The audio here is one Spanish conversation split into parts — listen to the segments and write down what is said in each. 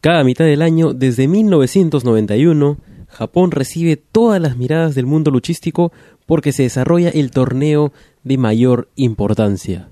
Cada mitad del año, desde 1991, Japón recibe todas las miradas del mundo luchístico porque se desarrolla el torneo de mayor importancia.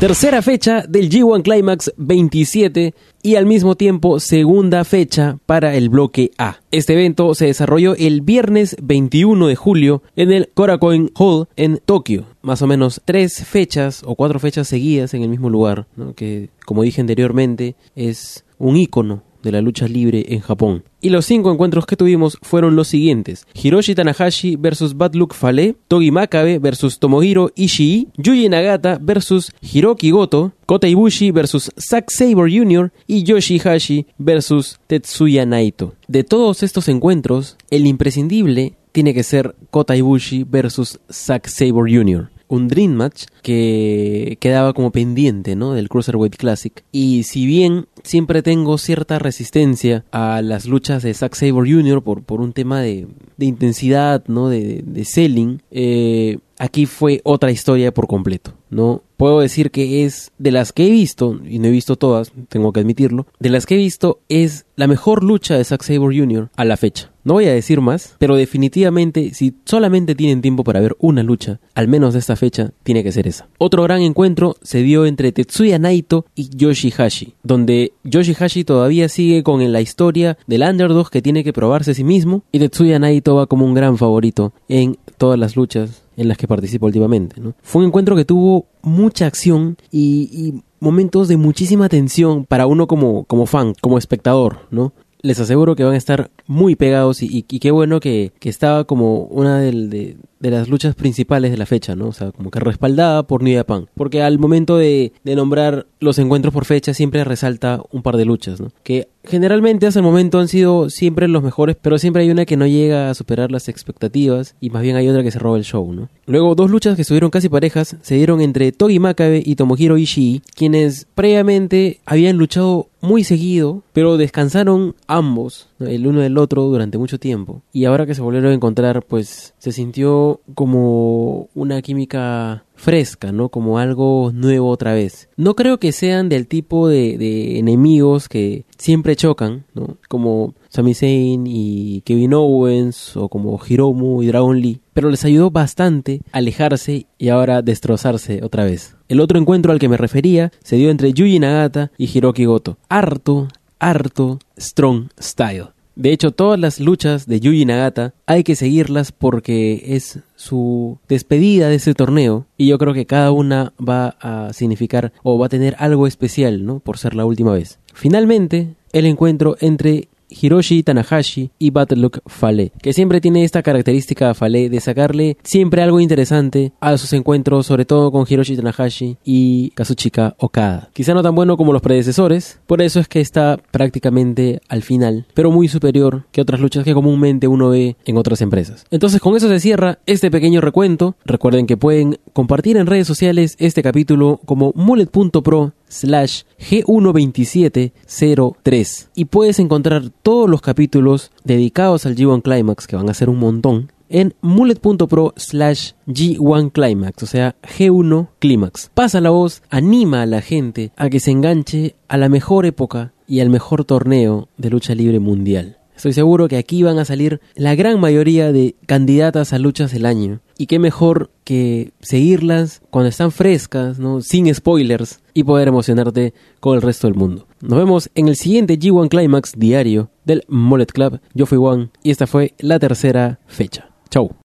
Tercera fecha del G1 Climax 27 y al mismo tiempo segunda fecha para el bloque A. Este evento se desarrolló el viernes 21 de julio en el Korakuen Hall en Tokio. Más o menos tres fechas o cuatro fechas seguidas en el mismo lugar, que como dije anteriormente es un ícono de la lucha libre en Japón. Y los cinco encuentros que tuvimos fueron los siguientes: Hiroshi Tanahashi versus Bad Luck Fale, Togi Makabe versus Tomohiro Ishii, Yuji Nagata versus Hiroki Goto, Kota Ibushi versus Zack Sabre Jr. y Yoshihashi versus Tetsuya Naito. De todos estos encuentros, el imprescindible tiene que ser Kota Ibushi versus Zack Sabre Jr un Dream Match que quedaba como pendiente, ¿no? Del Cruiserweight Classic. Y si bien siempre tengo cierta resistencia a las luchas de Zack Sabre Jr. por, por un tema de, de intensidad, ¿no? De, de selling, eh, aquí fue otra historia por completo, ¿no? Puedo decir que es de las que he visto, y no he visto todas, tengo que admitirlo, de las que he visto es la mejor lucha de Zack Sabre Jr. a la fecha. No voy a decir más, pero definitivamente si solamente tienen tiempo para ver una lucha, al menos de esta fecha, tiene que ser esa. Otro gran encuentro se dio entre Tetsuya Naito y Yoshihashi, donde Yoshihashi todavía sigue con la historia del underdog que tiene que probarse a sí mismo y Tetsuya Naito va como un gran favorito en todas las luchas en las que participa últimamente. Fue un encuentro que tuvo mucha acción y, momentos de muchísima tensión para uno como, como fan, como espectador, ¿no? Les aseguro que van a estar muy pegados y, qué bueno que, estaba como una de, de las luchas principales de la fecha, ¿no? O sea, como que respaldada por New Japan. Porque al momento de, de, nombrar los encuentros por fecha siempre resalta un par de luchas, ¿no? Que generalmente hasta el momento han sido siempre los mejores, pero siempre hay una que no llega a superar las expectativas y más bien hay otra que se roba el show, ¿no? Luego, dos luchas que estuvieron casi parejas se dieron entre Togi Makabe y Tomohiro Ishii, quienes previamente habían luchado muy seguido, pero descansaron ambos, el uno del otro, durante mucho tiempo. Y ahora que se volvieron a encontrar, pues se sintió como una química fresca, ¿no? Como algo nuevo otra vez. No creo que sean del tipo de, enemigos que siempre chocan, ¿no? Como Sami Zayn y Kevin Owens o como Hiromu y Dragon Lee, pero les ayudó bastante a alejarse y ahora destrozarse otra vez. El otro encuentro al que me refería se dio entre Yuji Nagata y Hiroki Goto. Harto, harto, strong style. De hecho, todas las luchas de Yuji Nagata hay que seguirlas porque es su despedida de ese torneo y yo creo que cada una va a significar o va a tener algo especial, ¿no? Por ser la última vez. Finalmente, el encuentro entre Hiroshi Tanahashi y Battlelock Fale, que siempre tiene esta característica Fale de sacarle siempre algo interesante a sus encuentros, sobre todo con Hiroshi Tanahashi y Kazuchika Okada. Quizá no tan bueno como los predecesores, por eso es que está prácticamente al final, pero muy superior que otras luchas que comúnmente uno ve en otras empresas. Entonces con eso se cierra este pequeño recuento. Recuerden que pueden compartir en redes sociales este capítulo como mullet.pro slash G12703 y puedes encontrar todos los capítulos dedicados al G1 Climax, que van a ser un montón, en mullet.pro slash G1 Climax, o sea, G1 Climax. Pasa la voz, anima a la gente a que se enganche a la mejor época y al mejor torneo de lucha libre mundial. Estoy seguro que aquí van a salir la gran mayoría de candidatas a luchas del año. Y qué mejor que seguirlas cuando están frescas, ¿no? sin spoilers, y poder emocionarte con el resto del mundo. Nos vemos en el siguiente G1 Climax diario del Mollet Club. Yo fui Juan y esta fue la tercera fecha. Chau.